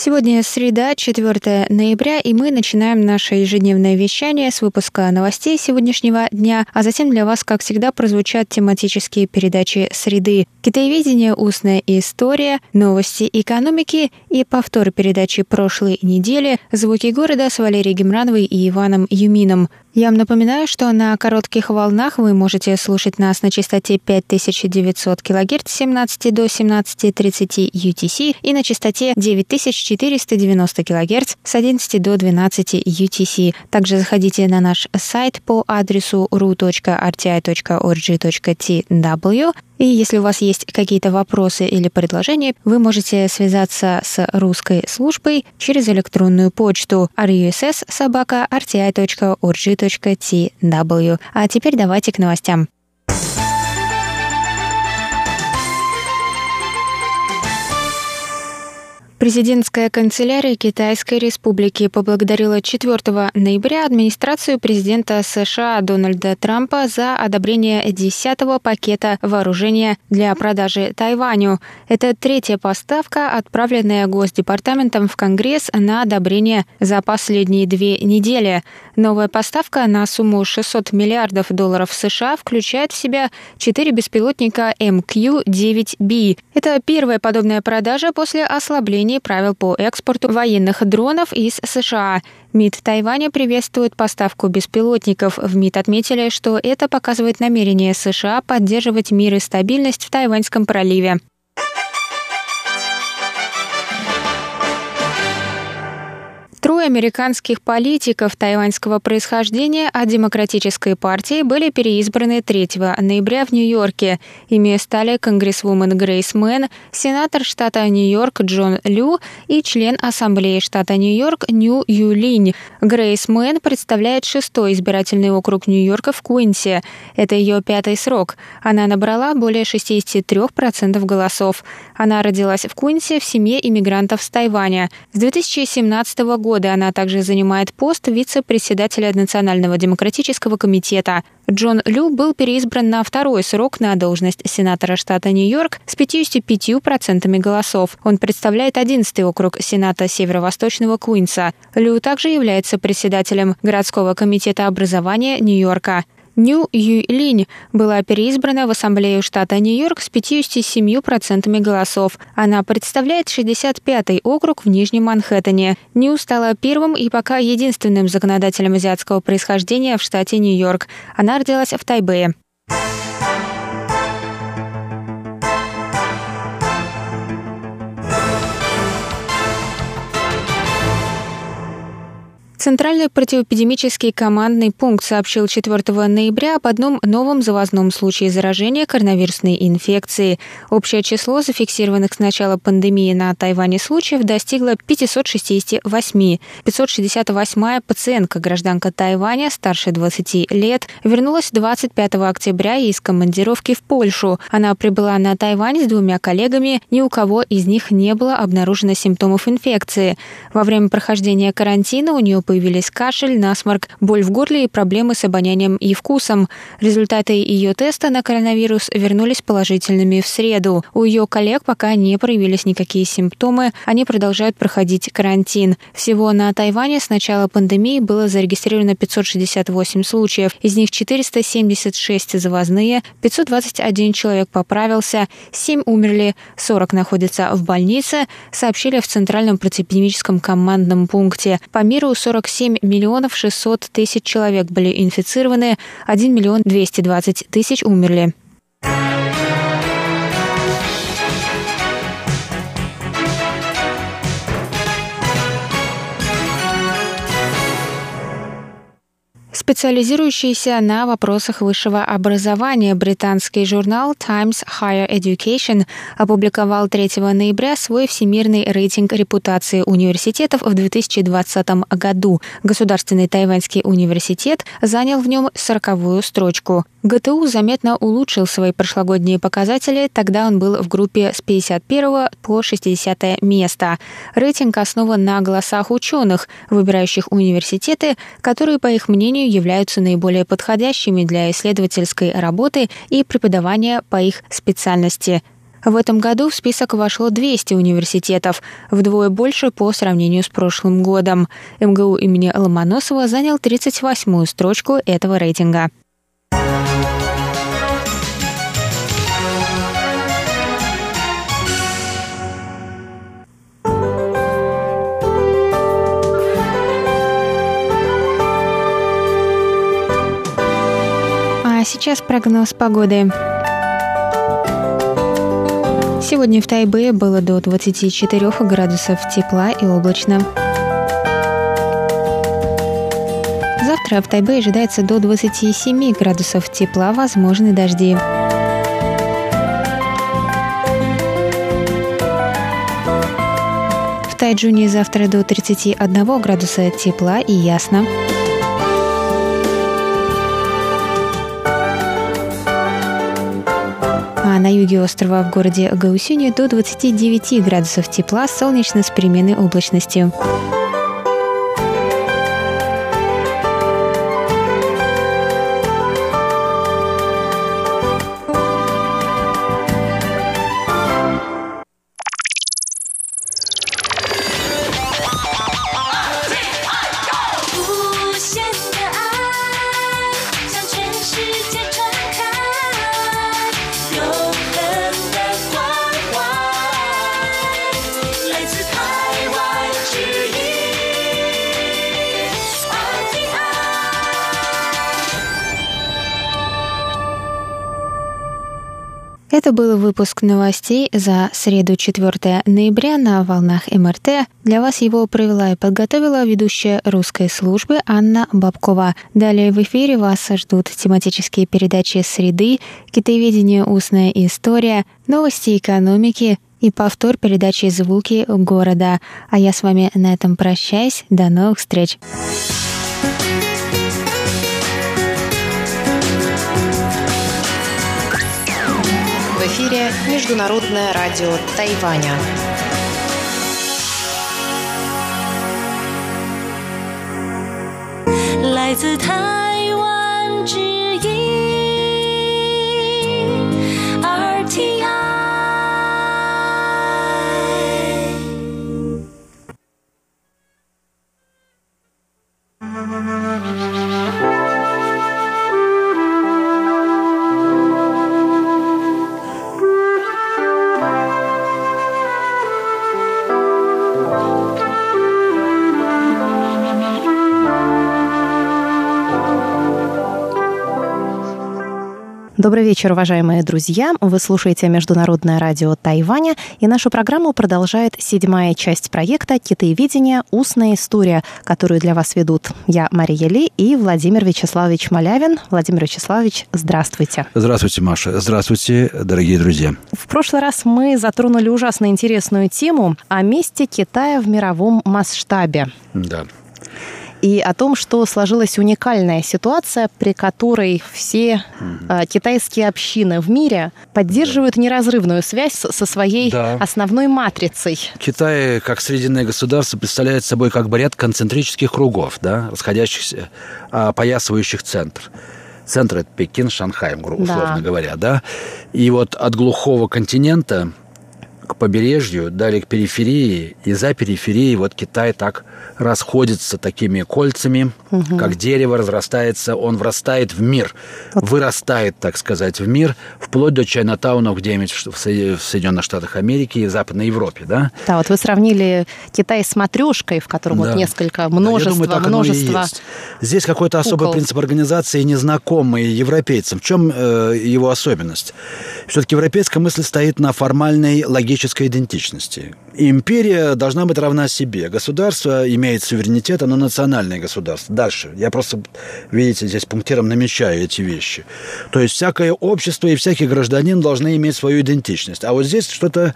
Сегодня среда, 4 ноября, и мы начинаем наше ежедневное вещание с выпуска новостей сегодняшнего дня, а затем для вас, как всегда, прозвучат тематические передачи «Среды», «Китаеведение. Устная история», «Новости экономики» и повтор передачи прошлой недели «Звуки города» с Валерией Гемрановой и Иваном Юмином. Я вам напоминаю, что на коротких волнах вы можете слушать нас на частоте 5900 кГц с 17 до 17.30 UTC и на частоте 9490 кГц с 11 до 12 UTC. Также заходите на наш сайт по адресу ru.rti.org.tw и если у вас есть какие-то вопросы или предложения, вы можете связаться с русской службой через электронную почту russ.rti.org.tw. А теперь давайте к новостям. Президентская канцелярия Китайской Республики поблагодарила 4 ноября администрацию президента США Дональда Трампа за одобрение 10-го пакета вооружения для продажи Тайваню. Это третья поставка, отправленная Госдепартаментом в Конгресс на одобрение за последние две недели. Новая поставка на сумму 600 миллиардов долларов США включает в себя четыре беспилотника МК-9B. Это первая подобная продажа после ослабления нарушении правил по экспорту военных дронов из США. МИД Тайваня приветствует поставку беспилотников. В МИД отметили, что это показывает намерение США поддерживать мир и стабильность в Тайваньском проливе. Трое американских политиков тайваньского происхождения от Демократической партии были переизбраны 3 ноября в Нью-Йорке. Ими стали конгрессвумен Грейс Мэн, сенатор штата Нью-Йорк Джон Лю и член Ассамблеи штата Нью-Йорк Нью Юлинь. Грейс Мэн представляет шестой избирательный округ Нью-Йорка в Куинсе. Это ее пятый срок. Она набрала более 63% голосов. Она родилась в Куинсе в семье иммигрантов с Тайваня. С 2017 года года она также занимает пост вице-председателя Национального демократического комитета. Джон Лю был переизбран на второй срок на должность сенатора штата Нью-Йорк с 55% голосов. Он представляет 11-й округ Сената Северо-Восточного Куинса. Лю также является председателем городского комитета образования Нью-Йорка. Нью Юй была переизбрана в Ассамблею штата Нью-Йорк с 57% голосов. Она представляет 65-й округ в Нижнем Манхэттене. Нью стала первым и пока единственным законодателем азиатского происхождения в штате Нью-Йорк. Она родилась в Тайбэе. Центральный противоэпидемический командный пункт сообщил 4 ноября об одном новом завозном случае заражения коронавирусной инфекцией. Общее число зафиксированных с начала пандемии на Тайване случаев достигло 568. 568-я пациентка, гражданка Тайваня, старше 20 лет, вернулась 25 октября из командировки в Польшу. Она прибыла на Тайвань с двумя коллегами, ни у кого из них не было обнаружено симптомов инфекции. Во время прохождения карантина у нее появились кашель, насморк, боль в горле и проблемы с обонянием и вкусом. Результаты ее теста на коронавирус вернулись положительными в среду. У ее коллег пока не проявились никакие симптомы, они продолжают проходить карантин. Всего на Тайване с начала пандемии было зарегистрировано 568 случаев, из них 476 завозные, 521 человек поправился, 7 умерли, 40 находятся в больнице, сообщили в Центральном противоэпидемическом командном пункте. По миру 40 47 миллионов 600 тысяч человек были инфицированы, 1 миллион 220 тысяч умерли. Специализирующийся на вопросах высшего образования британский журнал Times Higher Education опубликовал 3 ноября свой всемирный рейтинг репутации университетов в 2020 году. Государственный тайваньский университет занял в нем сороковую строчку. ГТУ заметно улучшил свои прошлогодние показатели, тогда он был в группе с 51 по 60 место. Рейтинг основан на голосах ученых, выбирающих университеты, которые, по их мнению, являются наиболее подходящими для исследовательской работы и преподавания по их специальности. В этом году в список вошло 200 университетов, вдвое больше по сравнению с прошлым годом. МГУ имени Ломоносова занял 38-ю строчку этого рейтинга. Сейчас прогноз погоды. Сегодня в Тайбе было до 24 градусов тепла и облачно. Завтра в Тайбе ожидается до 27 градусов тепла, возможны дожди. В Тайджуне завтра до 31 градуса тепла и ясно. А на юге острова в городе Гаусюни до 29 градусов тепла, солнечно с переменной облачностью. Это был выпуск новостей за среду 4 ноября на волнах МРТ. Для вас его провела и подготовила ведущая русской службы Анна Бабкова. Далее в эфире вас ждут тематические передачи «Среды», «Китаеведение. Устная история», «Новости экономики», и повтор передачи «Звуки города». А я с вами на этом прощаюсь. До новых встреч! Эфире Международное радио Тайваня. Лайзы Тайвань Добрый вечер, уважаемые друзья. Вы слушаете Международное радио Тайваня, и нашу программу продолжает седьмая часть проекта «Китаеведение. Устная история», которую для вас ведут я, Мария Ли, и Владимир Вячеславович Малявин. Владимир Вячеславович, здравствуйте. Здравствуйте, Маша. Здравствуйте, дорогие друзья. В прошлый раз мы затронули ужасно интересную тему о месте Китая в мировом масштабе. Да и о том, что сложилась уникальная ситуация, при которой все угу. китайские общины в мире поддерживают да. неразрывную связь со своей да. основной матрицей. Китай, как срединное государство, представляет собой как бы ряд концентрических кругов, да, расходящихся, опоясывающих центр. Центр – это Пекин, Шанхай, условно да. говоря, да. И вот от глухого континента к побережью, далее к периферии, и за периферией вот Китай так расходится такими кольцами, угу. как дерево разрастается, он врастает в мир, вот. вырастает, так сказать, в мир, вплоть до Чайнатаунов где-нибудь в Соединенных Штатах Америки и Западной Европе, да? Да, вот вы сравнили Китай с матрешкой, в котором да. вот несколько, множество, да, думаю, множество Здесь какой-то особый принцип организации незнакомый европейцам. В чем э, его особенность? Все-таки европейская мысль стоит на формальной логической стратегической идентичности. Империя должна быть равна себе. Государство имеет суверенитет, оно национальное государство. Дальше. Я просто, видите, здесь пунктиром намечаю эти вещи. То есть всякое общество и всякий гражданин должны иметь свою идентичность. А вот здесь что-то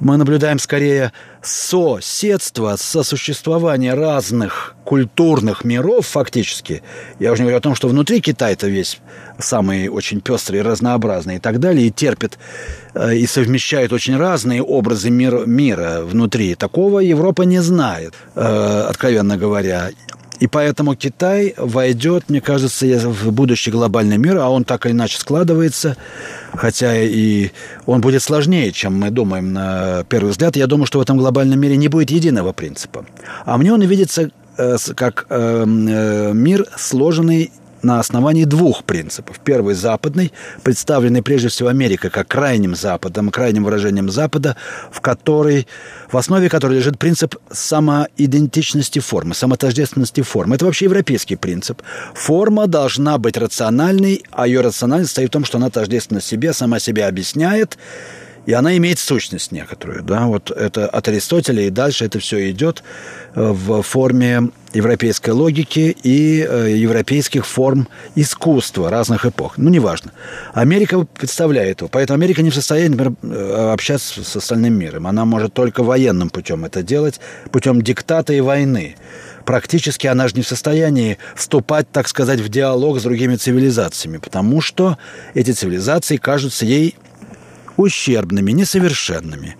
мы наблюдаем скорее соседство, сосуществование разных культурных миров фактически. Я уже не говорю о том, что внутри Китай-то весь самый очень пестрый, разнообразный и так далее, и терпит э, и совмещает очень разные образы мира, мира внутри. Такого Европа не знает, э, откровенно говоря. И поэтому Китай войдет, мне кажется, в будущий глобальный мир, а он так или иначе складывается, хотя и он будет сложнее, чем мы думаем на первый взгляд. Я думаю, что в этом глобальном мире не будет единого принципа. А мне он видится э, как мир, сложенный на основании двух принципов. Первый – западный, представленный прежде всего Америкой как крайним Западом, крайним выражением Запада, в которой, в основе которой лежит принцип самоидентичности формы, самотождественности формы. Это вообще европейский принцип. Форма должна быть рациональной, а ее рациональность состоит в том, что она тождественна себе, сама себя объясняет, и она имеет сущность некоторую. Да? Вот это от Аристотеля и дальше это все идет э, в форме европейской логики и э, европейских форм искусства разных эпох. Ну, неважно. Америка представляет его. Поэтому Америка не в состоянии, например, э, общаться с остальным миром. Она может только военным путем это делать, путем диктата и войны практически она же не в состоянии вступать, так сказать, в диалог с другими цивилизациями, потому что эти цивилизации кажутся ей ущербными, несовершенными.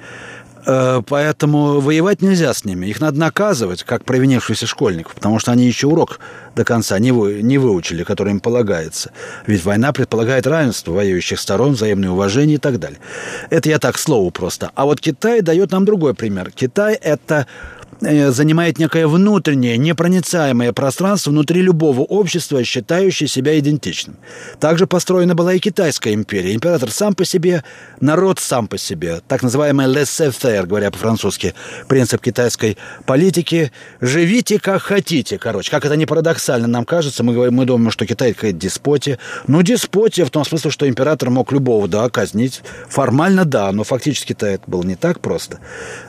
Э, поэтому воевать нельзя с ними. Их надо наказывать, как провинившихся школьников, потому что они еще урок до конца не, вы, не выучили, который им полагается. Ведь война предполагает равенство воюющих сторон, взаимное уважение и так далее. Это я так слову просто. А вот Китай дает нам другой пример. Китай – это занимает некое внутреннее, непроницаемое пространство внутри любого общества, считающее себя идентичным. Также построена была и Китайская империя. Император сам по себе, народ сам по себе. Так называемый laissez-faire, говоря по-французски, принцип китайской политики. Живите как хотите, короче. Как это не парадоксально нам кажется, мы, говорим, мы думаем, что Китай какая-то деспотия. Ну, деспотия в том смысле, что император мог любого, да, казнить. Формально, да, но фактически-то это было не так просто.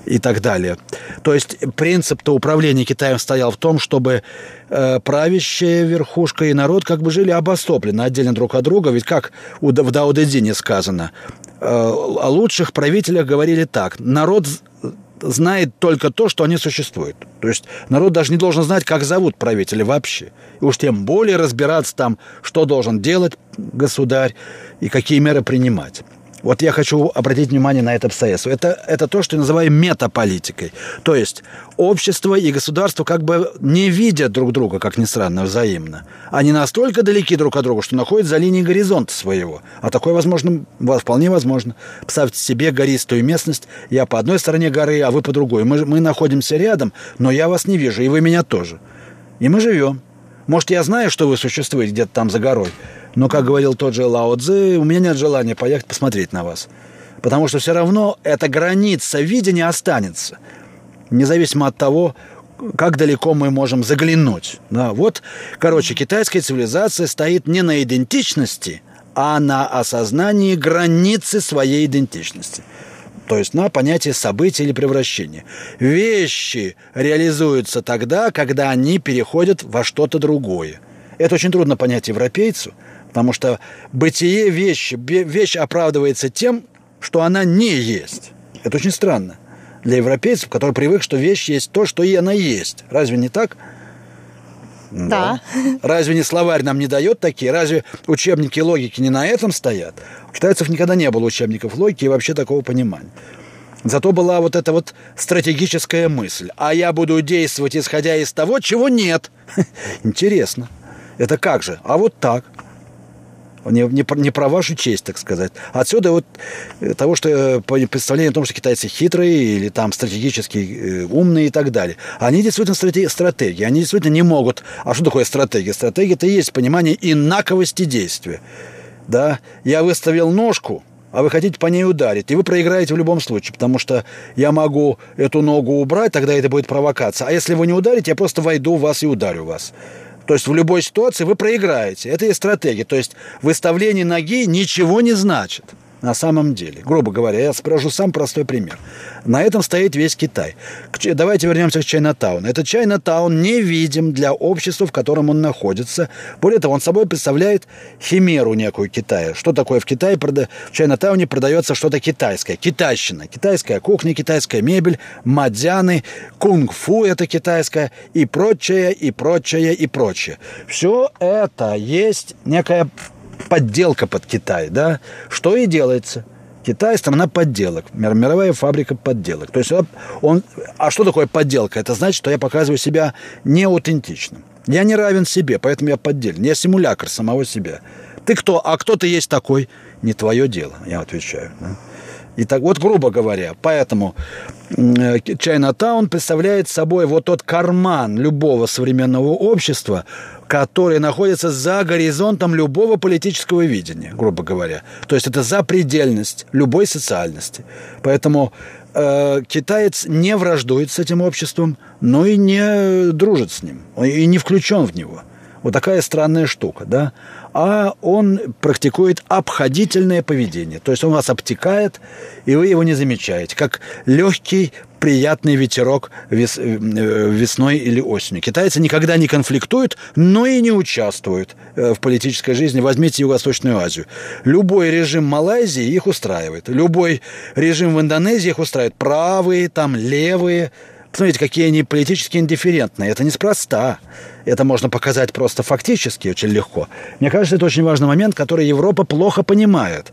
И так далее. То есть принцип-то управления Китаем стоял в том, чтобы э, правящая верхушка и народ как бы жили обособленно, отдельно друг от друга. Ведь как у, в Дэ сказано, э, о лучших правителях говорили так. Народ знает только то, что они существуют. То есть народ даже не должен знать, как зовут правителя вообще. И уж тем более разбираться там, что должен делать государь и какие меры принимать. Вот я хочу обратить внимание на это обстоятельство. Это, это то, что я называю метаполитикой. То есть общество и государство как бы не видят друг друга, как ни странно, взаимно. Они настолько далеки друг от друга, что находятся за линией горизонта своего. А такое возможно, вполне возможно. Представьте себе гористую местность. Я по одной стороне горы, а вы по другой. Мы, мы находимся рядом, но я вас не вижу, и вы меня тоже. И мы живем. Может, я знаю, что вы существуете где-то там за горой, но, как говорил тот же Лао Цзы, у меня нет желания поехать посмотреть на вас. Потому что все равно эта граница видения останется. Независимо от того, как далеко мы можем заглянуть. Да, вот, короче, китайская цивилизация стоит не на идентичности, а на осознании границы своей идентичности. То есть на понятие события или превращения. Вещи реализуются тогда, когда они переходят во что-то другое. Это очень трудно понять европейцу – Потому что бытие вещи, вещь оправдывается тем, что она не есть. Это очень странно для европейцев, которые привык, что вещь есть то, что и она есть. Разве не так? Да. да. Разве не словарь нам не дает такие? Разве учебники логики не на этом стоят? У китайцев никогда не было учебников логики и вообще такого понимания. Зато была вот эта вот стратегическая мысль. А я буду действовать, исходя из того, чего нет. Интересно. Это как же? А вот так не, не, не про вашу честь, так сказать. Отсюда вот э, того, что э, представление о том, что китайцы хитрые или там стратегически э, умные и так далее. Они действительно стратеги, стратегии, они действительно не могут. А что такое стратегия? Стратегия – это и есть понимание инаковости действия. Да? Я выставил ножку, а вы хотите по ней ударить, и вы проиграете в любом случае, потому что я могу эту ногу убрать, тогда это будет провокация. А если вы не ударите, я просто войду в вас и ударю вас. То есть в любой ситуации вы проиграете. Это и стратегия. То есть выставление ноги ничего не значит. На самом деле? Грубо говоря, я спрошу сам простой пример. На этом стоит весь Китай. Давайте вернемся к Чайнатауну. Этот Чайнатаун невидим для общества, в котором он находится. Более того, он собой представляет химеру некую Китая. Что такое в Китае? В Чайнатауне продается что-то китайское. Китайщина. Китайская кухня, китайская мебель, мадяны, кунг-фу это китайское и прочее, и прочее, и прочее. Все это есть некая подделка под Китай, да? Что и делается – Китай – страна подделок, мировая фабрика подделок. То есть он, а что такое подделка? Это значит, что я показываю себя неаутентичным. Я не равен себе, поэтому я поддельный. Я симулятор самого себя. Ты кто? А кто ты есть такой? Не твое дело, я отвечаю. Да? И так вот, грубо говоря, поэтому Чайнатаун представляет собой вот тот карман любого современного общества, который находится за горизонтом любого политического видения, грубо говоря. То есть это запредельность любой социальности. Поэтому э, китаец не враждует с этим обществом, но и не дружит с ним, и не включен в него. Вот такая странная штука, да? А он практикует обходительное поведение. То есть он вас обтекает, и вы его не замечаете. Как легкий, приятный ветерок вес, э, весной или осенью. Китайцы никогда не конфликтуют, но и не участвуют э, в политической жизни. Возьмите Юго-Восточную Азию. Любой режим Малайзии их устраивает. Любой режим в Индонезии их устраивает. Правые, там, левые – Посмотрите, какие они политически индифферентные. Это неспроста. Это можно показать просто фактически очень легко. Мне кажется, это очень важный момент, который Европа плохо понимает.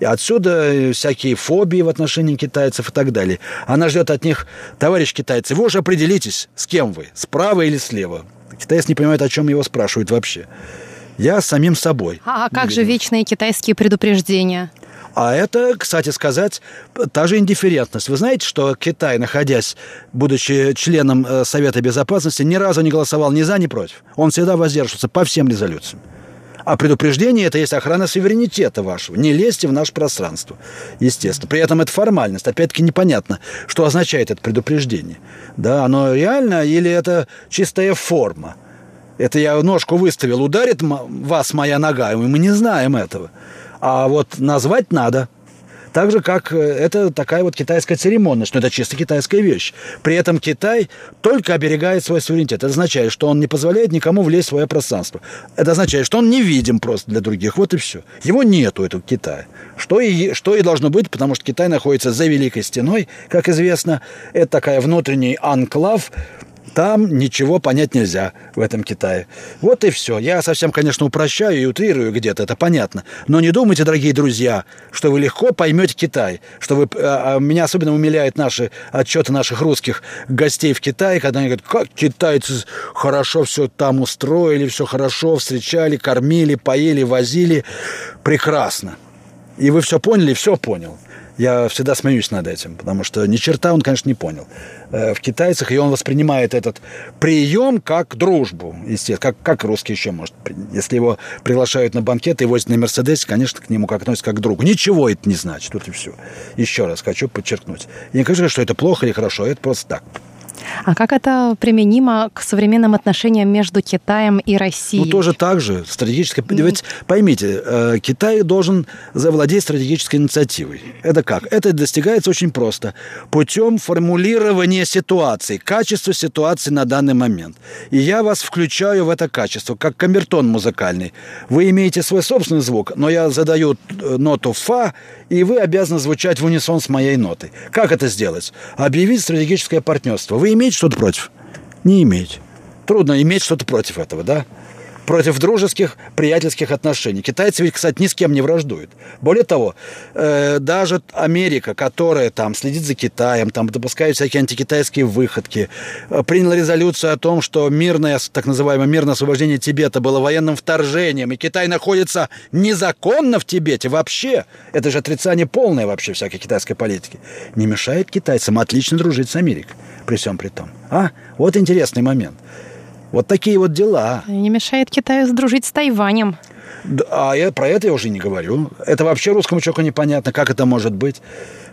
И отсюда всякие фобии в отношении китайцев и так далее. Она ждет от них, товарищ китайцы, вы уже определитесь, с кем вы, справа или слева. Китаец не понимает, о чем его спрашивают вообще. Я самим собой. А, а как же вечные китайские предупреждения? А это, кстати сказать, та же индифферентность. Вы знаете, что Китай, находясь, будучи членом э, Совета Безопасности, ни разу не голосовал ни за, ни против. Он всегда воздерживался по всем резолюциям. А предупреждение – это есть охрана суверенитета вашего. Не лезьте в наше пространство, естественно. При этом это формальность. Опять-таки непонятно, что означает это предупреждение. Да, оно реально или это чистая форма? Это я ножку выставил, ударит вас моя нога, и мы не знаем этого. А вот назвать надо. Так же, как э, это такая вот китайская церемонность, но это чисто китайская вещь. При этом Китай только оберегает свой суверенитет. Это означает, что он не позволяет никому влезть в свое пространство. Это означает, что он невидим просто для других. Вот и все. Его нету, этого Китая. Что и, что и должно быть, потому что Китай находится за Великой Стеной, как известно. Это такая внутренний анклав, там ничего понять нельзя в этом Китае. Вот и все. Я совсем, конечно, упрощаю и утрирую где-то, это понятно. Но не думайте, дорогие друзья, что вы легко поймете Китай. Что вы... А, а меня особенно умиляют наши отчеты наших русских гостей в Китае, когда они говорят, как китайцы хорошо все там устроили, все хорошо встречали, кормили, поели, возили. Прекрасно. И вы все поняли, все понял. Я всегда смеюсь над этим, потому что ни черта он, конечно, не понял э, в китайцах, и он воспринимает этот прием как дружбу, естественно, как, как русский еще может. Если его приглашают на банкет и возят на Мерседесе, конечно, к нему как относятся как к другу. Ничего это не значит, вот и все. Еще раз хочу подчеркнуть. Я не кажется, что это плохо или хорошо, это просто так. А как это применимо к современным отношениям между Китаем и Россией? Ну, тоже так же. Стратегическое... Mm-hmm. Ведь поймите, э, Китай должен завладеть стратегической инициативой. Это как? Это достигается очень просто. Путем формулирования ситуации, качества ситуации на данный момент. И я вас включаю в это качество, как камертон музыкальный. Вы имеете свой собственный звук, но я задаю э, ноту фа, и вы обязаны звучать в унисон с моей нотой. Как это сделать? Объявить стратегическое партнерство. Вы имеете что-то против? Не имеете. Трудно иметь что-то против этого, да? Против дружеских, приятельских отношений. Китайцы ведь, кстати, ни с кем не враждуют. Более того, э, даже Америка, которая там следит за Китаем, там допускает всякие антикитайские выходки, э, приняла резолюцию о том, что мирное, так называемое мирное освобождение Тибета было военным вторжением, и Китай находится незаконно в Тибете вообще. Это же отрицание полное вообще всякой китайской политики. Не мешает китайцам отлично дружить с Америкой при всем при том. А? Вот интересный момент. Вот такие вот дела. Не мешает Китаю сдружить с Тайванем. А я про это я уже не говорю. Это вообще русскому человеку непонятно, как это может быть.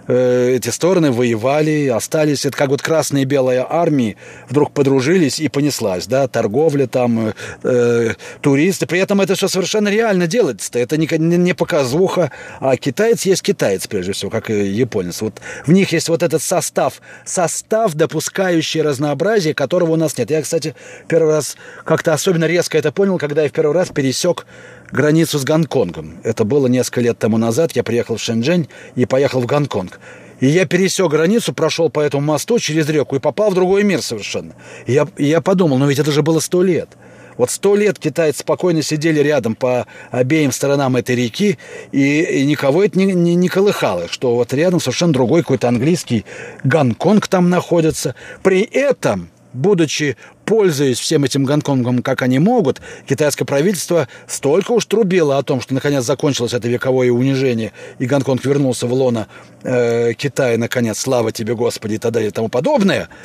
Э, эти стороны воевали, остались. Это как вот красные и белые армии вдруг подружились и понеслась, да, торговля там, э, э туристы. При этом это все совершенно реально делается. Это не, не показуха, а китаец есть китаец, прежде всего, как и японец. Вот в них есть вот этот состав, состав, допускающий разнообразие, которого у нас нет. Я, кстати, первый раз как-то особенно резко это понял, когда я в первый раз пересек границу с Гонконгом. Это было несколько лет тому назад. Я приехал в Шэньчжэнь и поехал в Гонконг. И я пересек границу, прошел по этому мосту через реку и попал в другой мир совершенно. И я, и я подумал, ну ведь это же было сто лет. Вот сто лет китайцы спокойно сидели рядом по обеим сторонам этой реки, и, и никого это не, не, не колыхало, что вот рядом совершенно другой какой-то английский Гонконг там находится. При этом будучи, пользуясь всем этим Гонконгом, как они могут, китайское правительство столько уж трубило о том, что наконец закончилось это вековое унижение, и Гонконг вернулся в лоно э, Китая, наконец, слава тебе, Господи, и так далее и тому подобное –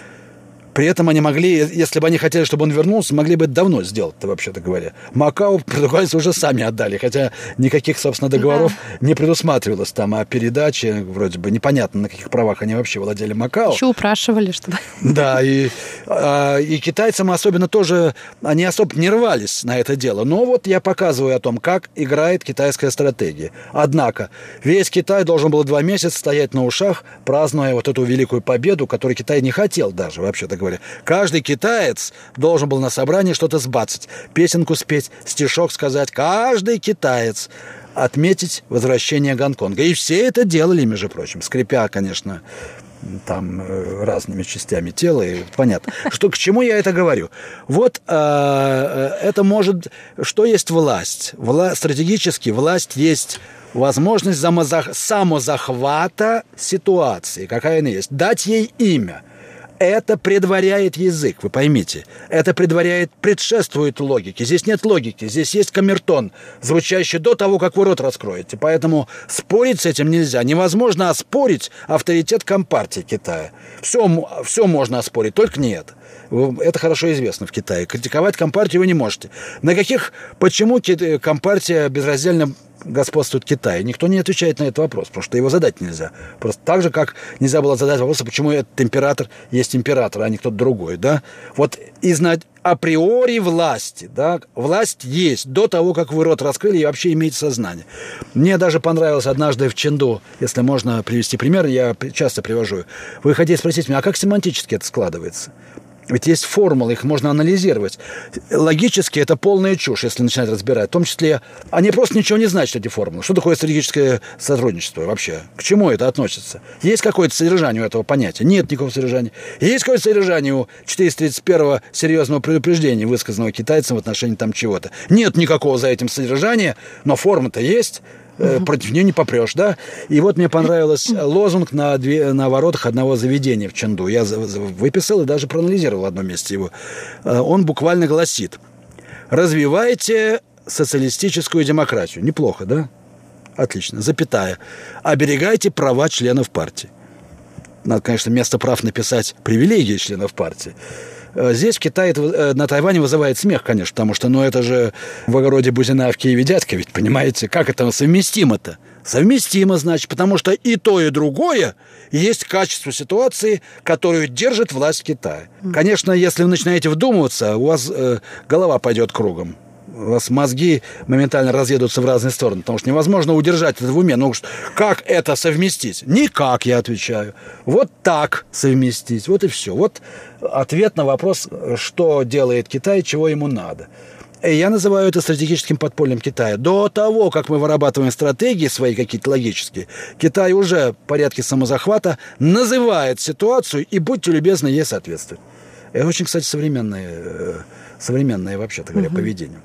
при этом они могли, если бы они хотели, чтобы он вернулся, могли бы давно сделать-то, вообще-то говоря. Макао португальцы уже сами отдали, хотя никаких, собственно, договоров да. не предусматривалось там, а передачи, вроде бы, непонятно, на каких правах они вообще владели Макао. Еще упрашивали, чтобы... Да, и, а, и китайцам особенно тоже, они особо не рвались на это дело. Но вот я показываю о том, как играет китайская стратегия. Однако, весь Китай должен был два месяца стоять на ушах, празднуя вот эту великую победу, которую Китай не хотел даже, вообще-то говоря говоря. Каждый китаец должен был на собрании что-то сбацать, песенку спеть, стишок сказать. Каждый китаец отметить возвращение Гонконга. И все это делали, между прочим, скрипя, конечно, там э, разными частями тела, и понятно. Что, к чему я это говорю? Вот э, э это может... Что есть власть? Вла, стратегически власть есть возможность самозахвата ситуации, какая она есть. Дать ей имя – это предваряет язык, вы поймите. Это предваряет, предшествует логике. Здесь нет логики, здесь есть камертон, звучащий до того, как вы рот раскроете. Поэтому спорить с этим нельзя. Невозможно оспорить авторитет Компартии Китая. Все, все можно оспорить, только не это. Это хорошо известно в Китае. Критиковать Компартию вы не можете. На каких... Почему Компартия безраздельно господствует Китай? Никто не отвечает на этот вопрос, потому что его задать нельзя. Просто так же, как нельзя было задать вопрос, почему этот император есть император, а не кто-то другой, да? Вот из априори власти, да, власть есть до того, как вы рот раскрыли и вообще имеете сознание. Мне даже понравилось однажды в Ченду, если можно привести пример, я часто привожу. Вы хотите спросить меня, а как семантически это складывается? Ведь есть формулы, их можно анализировать. Логически это полная чушь, если начинать разбирать. В том числе, они просто ничего не значат, эти формулы. Что такое стратегическое сотрудничество вообще? К чему это относится? Есть какое-то содержание у этого понятия? Нет никакого содержания. Есть какое-то содержание у 431-го серьезного предупреждения, высказанного китайцам в отношении там чего-то? Нет никакого за этим содержания, но форма-то есть э, против нее не попрешь, да? И вот мне понравился лозунг на, две, на воротах одного заведения в Ченду. Я выписал и даже проанализировал в одном месте его. Э, он буквально гласит, развивайте социалистическую демократию. Неплохо, да? Отлично. Запятая. Оберегайте права членов партии. Надо, конечно, вместо прав написать привилегии членов партии. Э, здесь в Китае, э, на Тайване вызывает смех, конечно, потому что, ну, это же в огороде Бузина, в Киеве дядька, ведь, понимаете, как это совместимо-то? Совместимо, значит, потому что и то, и другое есть качество ситуации, которую держит власть Китая. Конечно, если вы начинаете вдумываться, у вас э, голова пойдет кругом у вас мозги моментально разъедутся в разные стороны, потому что невозможно удержать это в уме. Ну, как это совместить? Никак, я отвечаю. Вот так совместить. Вот и все. Вот ответ на вопрос, что делает Китай, чего ему надо. И я называю это стратегическим подпольем Китая. До того, как мы вырабатываем стратегии свои какие-то логические, Китай уже в порядке самозахвата называет ситуацию и, будьте любезны, ей соответствует. Это очень, кстати, современное, э, современное вообще-то говоря, угу. поведение.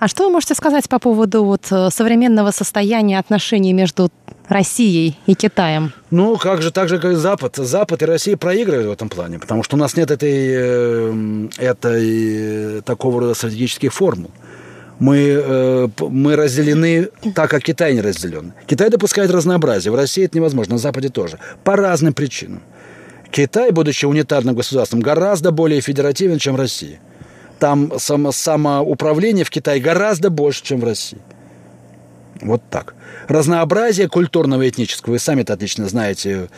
А что вы можете сказать по поводу вот э, современного состояния отношений между Россией и Китаем? Ну, как же, так же, как и Запад. Запад и Россия проигрывают в этом плане, потому что у нас нет этой, э, этой такого рода стратегических формул. Мы, э, мы разделены так, как Китай не разделен. Китай допускает разнообразие. В России это невозможно, на Западе тоже. По разным причинам. Китай, будучи унитарным государством, гораздо более федеративен, чем Россия там само, самоуправление в Китае гораздо больше, чем в России. Вот так. Разнообразие культурного и этнического, вы сами это отлично знаете,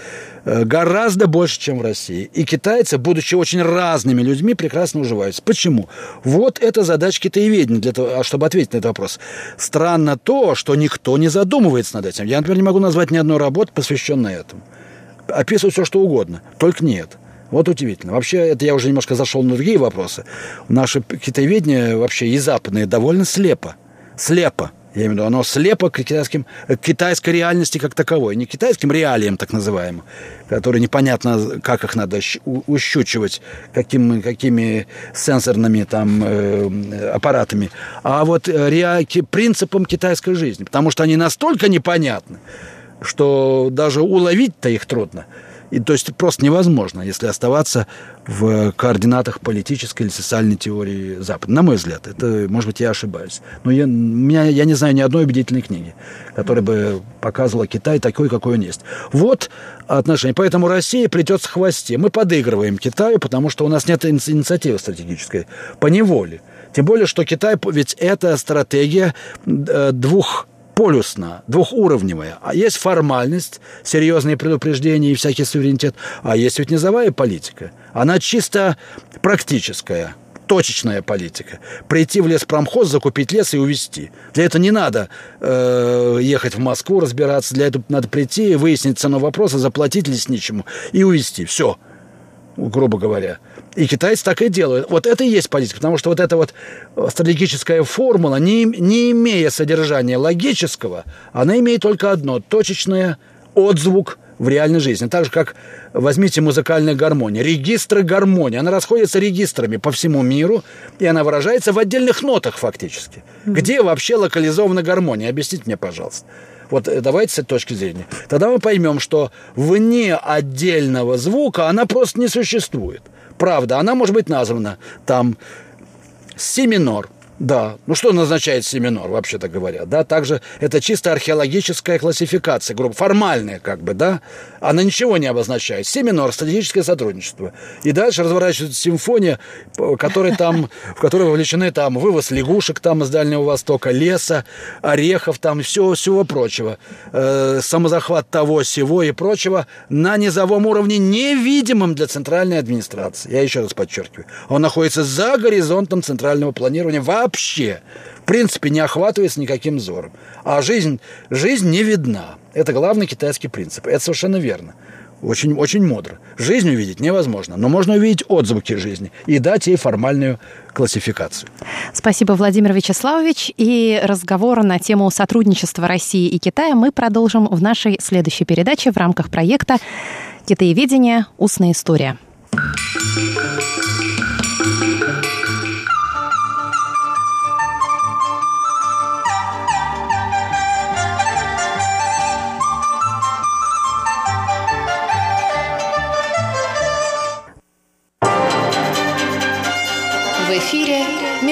э, гораздо больше, чем в России. И китайцы, будучи очень разными людьми, прекрасно уживаются. Почему? Вот это задача китаеведения, для того, а чтобы ответить на этот вопрос. Странно то, что никто не задумывается над этим. Я, например, не могу назвать ни одной работы, посвященной этому. Описывать все, что угодно, только нет. Вот удивительно. Вообще, это я уже немножко зашел на другие вопросы. Наше китаеведение вообще и западное довольно слепо. Слепо. Я имею в виду, оно слепо к, китайским, к китайской реальности как таковой. Не китайским реалиям, так называемым, которые непонятно, как их надо ущучивать, каким, какими сенсорными там э, аппаратами, а вот э, ре, принципам китайской жизни. Потому что они настолько непонятны, что даже уловить-то их трудно. И, то есть просто невозможно, если оставаться в координатах политической или социальной теории Запада. На мой взгляд, это, может быть, я ошибаюсь. Но я, меня, я не знаю ни одной убедительной книги, которая бы показывала Китай такой, какой он есть. Вот отношение. Поэтому Россия плетется в хвосте. Мы подыгрываем Китаю, потому что у нас нет инициативы стратегической. По неволе. Тем более, что Китай, ведь это стратегия э, двух полюсно, двухуровневая. А есть формальность, серьезные предупреждения и всякий суверенитет. А есть ведь низовая политика. Она чисто практическая точечная политика. Прийти в леспромхоз, закупить лес и увезти. Для этого не надо э, ехать в Москву, разбираться. Для этого надо прийти, выяснить цену вопроса, заплатить лесничему и увезти. Все, грубо говоря. И китайцы так и делают. Вот это и есть политика, потому что вот эта вот стратегическая формула, не, не имея содержания логического, она имеет только одно – точечное отзвук в реальной жизни. Так же, как возьмите музыкальную гармонию. Регистры гармонии. Она расходится регистрами по всему миру, и она выражается в отдельных нотах фактически. Mm-hmm. Где вообще локализована гармония? Объясните мне, пожалуйста. Вот э, давайте с этой точки зрения. Тогда мы поймем, что вне отдельного звука она просто не существует. Правда, она может быть названа там си минор, да. Ну, что назначает семинор, вообще-то говоря? Да, также это чисто археологическая классификация, грубо, формальная, как бы, да. Она ничего не обозначает. Семинор, стратегическое сотрудничество. И дальше разворачивается симфония, которой там, в которой вовлечены там вывоз лягушек там из Дальнего Востока, леса, орехов там, всего, всего прочего. Э, самозахват того, всего и прочего на низовом уровне, невидимом для центральной администрации. Я еще раз подчеркиваю. Он находится за горизонтом центрального планирования вообще, в принципе, не охватывается никаким взором. А жизнь, жизнь не видна. Это главный китайский принцип. Это совершенно верно. Очень, очень мудро. Жизнь увидеть невозможно, но можно увидеть отзвуки жизни и дать ей формальную классификацию. Спасибо, Владимир Вячеславович. И разговор на тему сотрудничества России и Китая мы продолжим в нашей следующей передаче в рамках проекта «Китаеведение. Устная история».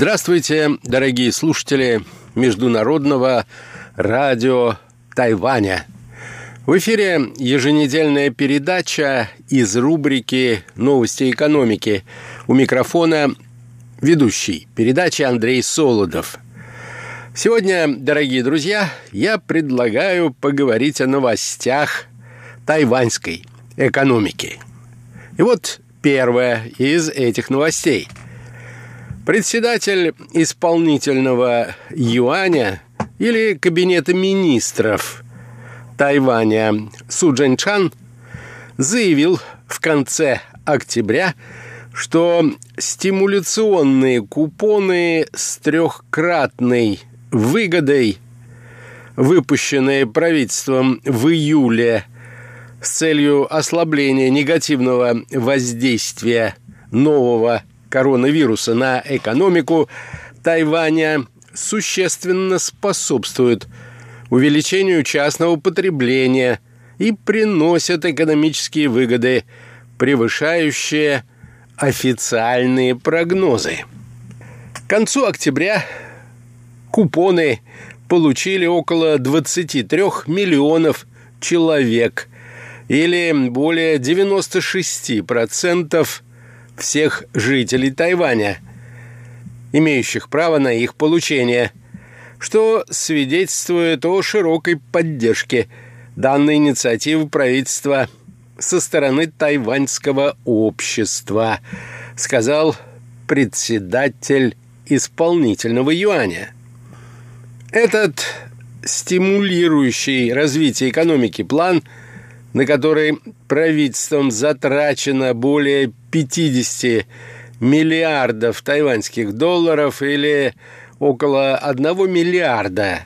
Здравствуйте, дорогие слушатели Международного радио Тайваня. В эфире еженедельная передача из рубрики «Новости экономики». У микрофона ведущий передачи Андрей Солодов. Сегодня, дорогие друзья, я предлагаю поговорить о новостях тайваньской экономики. И вот первая из этих новостей – Председатель исполнительного юаня или кабинета министров Тайваня Су Джинчан заявил в конце октября, что стимуляционные купоны с трехкратной выгодой, выпущенные правительством в июле с целью ослабления негативного воздействия нового коронавируса на экономику Тайваня существенно способствует увеличению частного потребления и приносят экономические выгоды, превышающие официальные прогнозы. К концу октября купоны получили около 23 миллионов человек или более 96% всех жителей Тайваня, имеющих право на их получение, что свидетельствует о широкой поддержке данной инициативы правительства со стороны тайваньского общества, сказал председатель исполнительного юаня. Этот стимулирующий развитие экономики план, на который правительством затрачено более 50 миллиардов тайваньских долларов или около 1 миллиарда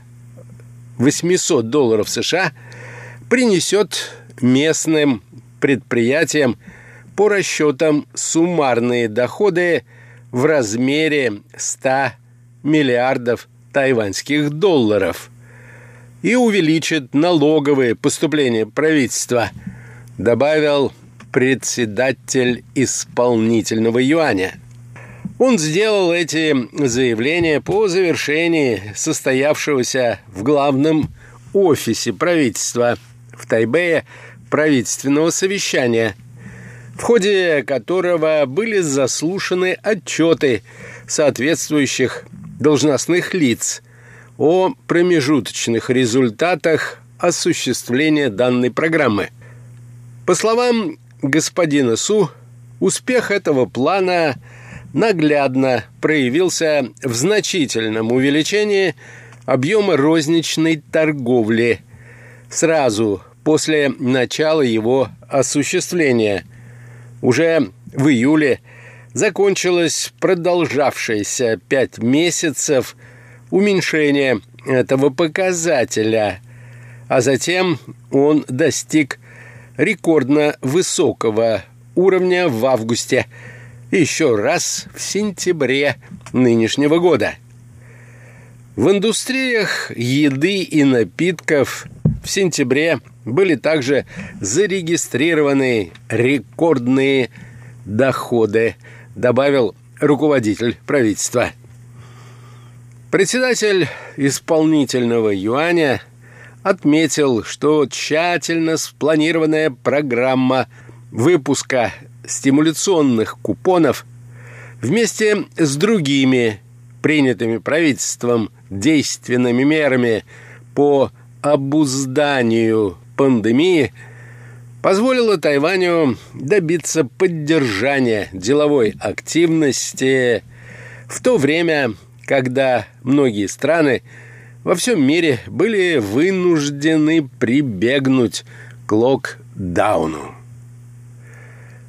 800 долларов США, принесет местным предприятиям по расчетам суммарные доходы в размере 100 миллиардов тайваньских долларов и увеличит налоговые поступления правительства, добавил председатель исполнительного юаня. Он сделал эти заявления по завершении состоявшегося в главном офисе правительства в Тайбэе правительственного совещания – в ходе которого были заслушаны отчеты соответствующих должностных лиц о промежуточных результатах осуществления данной программы. По словам господина Су, успех этого плана наглядно проявился в значительном увеличении объема розничной торговли сразу после начала его осуществления – уже в июле закончилось продолжавшееся пять месяцев уменьшение этого показателя, а затем он достиг рекордно высокого уровня в августе, еще раз в сентябре нынешнего года. В индустриях еды и напитков в сентябре были также зарегистрированы рекордные доходы, добавил руководитель правительства. Председатель исполнительного юаня отметил, что тщательно спланированная программа выпуска стимуляционных купонов вместе с другими принятыми правительством действенными мерами по обузданию пандемии позволило Тайваню добиться поддержания деловой активности в то время, когда многие страны во всем мире были вынуждены прибегнуть к локдауну.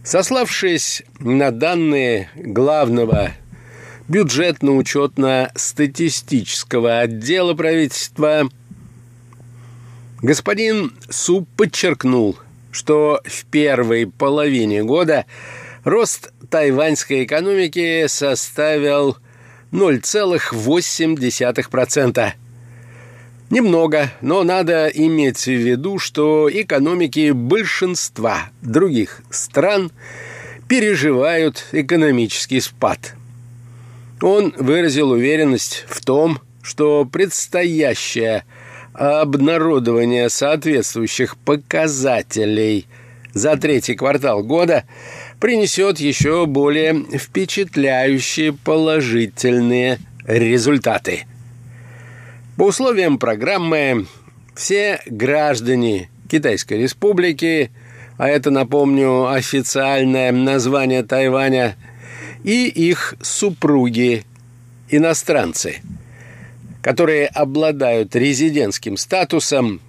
Сославшись на данные главного бюджетно-учетно-статистического отдела правительства – Господин Су подчеркнул, что в первой половине года рост тайваньской экономики составил 0,8%. Немного, но надо иметь в виду, что экономики большинства других стран переживают экономический спад. Он выразил уверенность в том, что предстоящая обнародование соответствующих показателей за третий квартал года принесет еще более впечатляющие положительные результаты. По условиям программы все граждане Китайской Республики, а это, напомню, официальное название Тайваня, и их супруги, иностранцы – которые обладают резидентским статусом,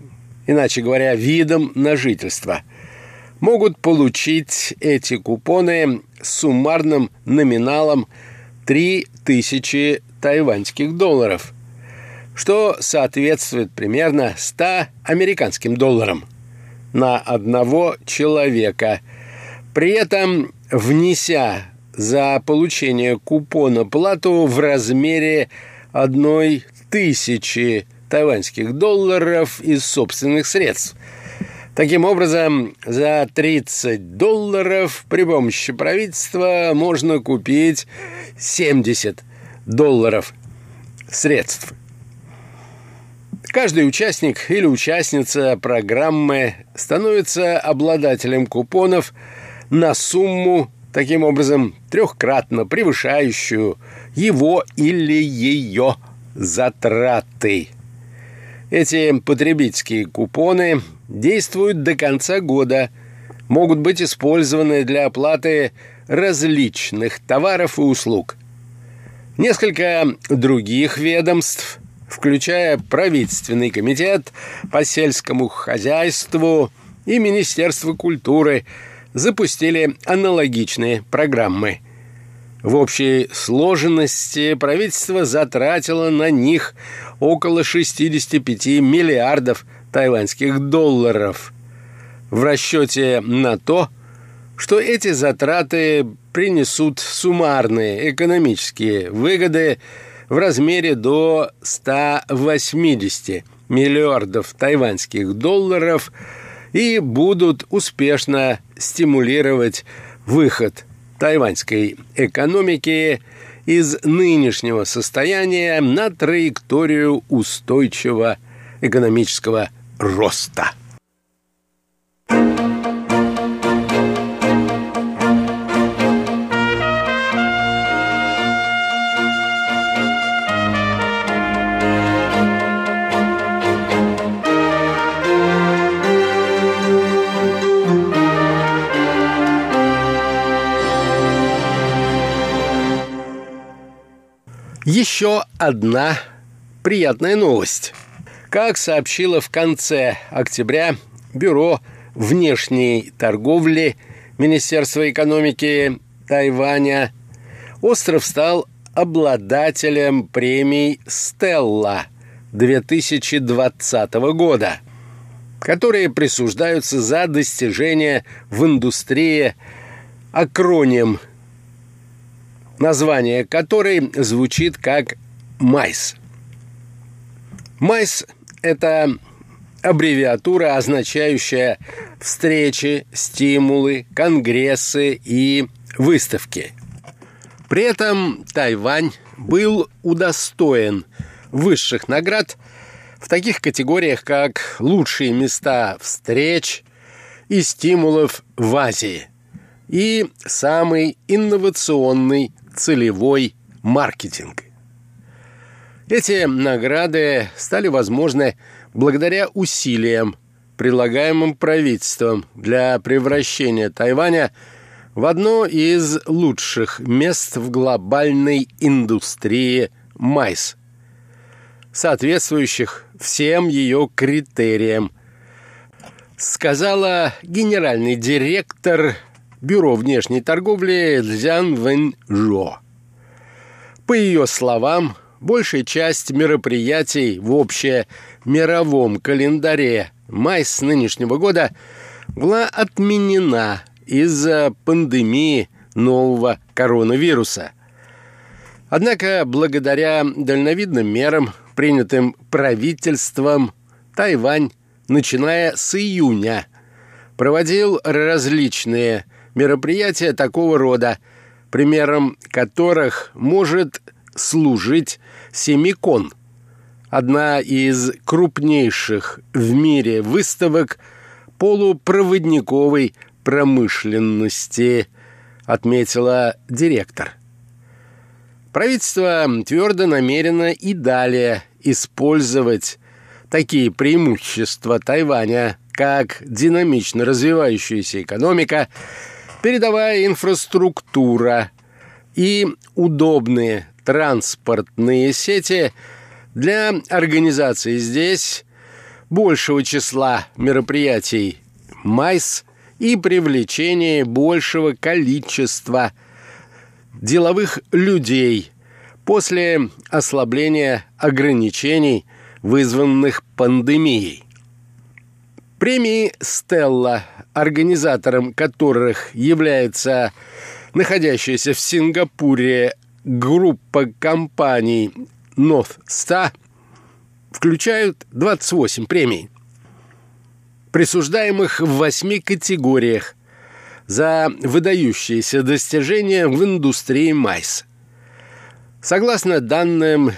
иначе говоря, видом на жительство, могут получить эти купоны с суммарным номиналом 3000 тайваньских долларов, что соответствует примерно 100 американским долларам на одного человека. При этом внеся за получение купона плату в размере одной тысячи тайваньских долларов из собственных средств. Таким образом, за 30 долларов при помощи правительства можно купить 70 долларов средств. Каждый участник или участница программы становится обладателем купонов на сумму, таким образом, трехкратно превышающую его или ее затраты. Эти потребительские купоны действуют до конца года, могут быть использованы для оплаты различных товаров и услуг. Несколько других ведомств, включая правительственный комитет по сельскому хозяйству и Министерство культуры, запустили аналогичные программы – в общей сложенности правительство затратило на них около 65 миллиардов тайваньских долларов в расчете на то, что эти затраты принесут суммарные экономические выгоды в размере до 180 миллиардов тайваньских долларов и будут успешно стимулировать выход тайваньской экономики из нынешнего состояния на траекторию устойчивого экономического роста. Еще одна приятная новость. Как сообщило в конце октября Бюро внешней торговли Министерства экономики Тайваня, остров стал обладателем премий «Стелла» 2020 года, которые присуждаются за достижения в индустрии акроним название которой звучит как «MICE». «MICE» — это аббревиатура, означающая встречи, стимулы, конгрессы и выставки. При этом Тайвань был удостоен высших наград в таких категориях, как лучшие места встреч и стимулов в Азии и самый инновационный целевой маркетинг. Эти награды стали возможны благодаря усилиям, прилагаемым правительством для превращения Тайваня в одно из лучших мест в глобальной индустрии майс, соответствующих всем ее критериям, сказала генеральный директор Бюро внешней торговли Цзян Вэнь Жо. По ее словам, большая часть мероприятий в общемировом календаре май с нынешнего года была отменена из-за пандемии нового коронавируса. Однако, благодаря дальновидным мерам, принятым правительством, Тайвань, начиная с июня, проводил различные мероприятия такого рода, примером которых может служить Семикон, одна из крупнейших в мире выставок полупроводниковой промышленности, отметила директор. Правительство твердо намерено и далее использовать такие преимущества Тайваня, как динамично развивающаяся экономика – передовая инфраструктура и удобные транспортные сети для организации здесь большего числа мероприятий МАЙС и привлечения большего количества деловых людей после ослабления ограничений, вызванных пандемией. Премии «Стелла», организатором которых является находящаяся в Сингапуре группа компаний North Star, включают 28 премий, присуждаемых в восьми категориях за выдающиеся достижения в индустрии майс. Согласно данным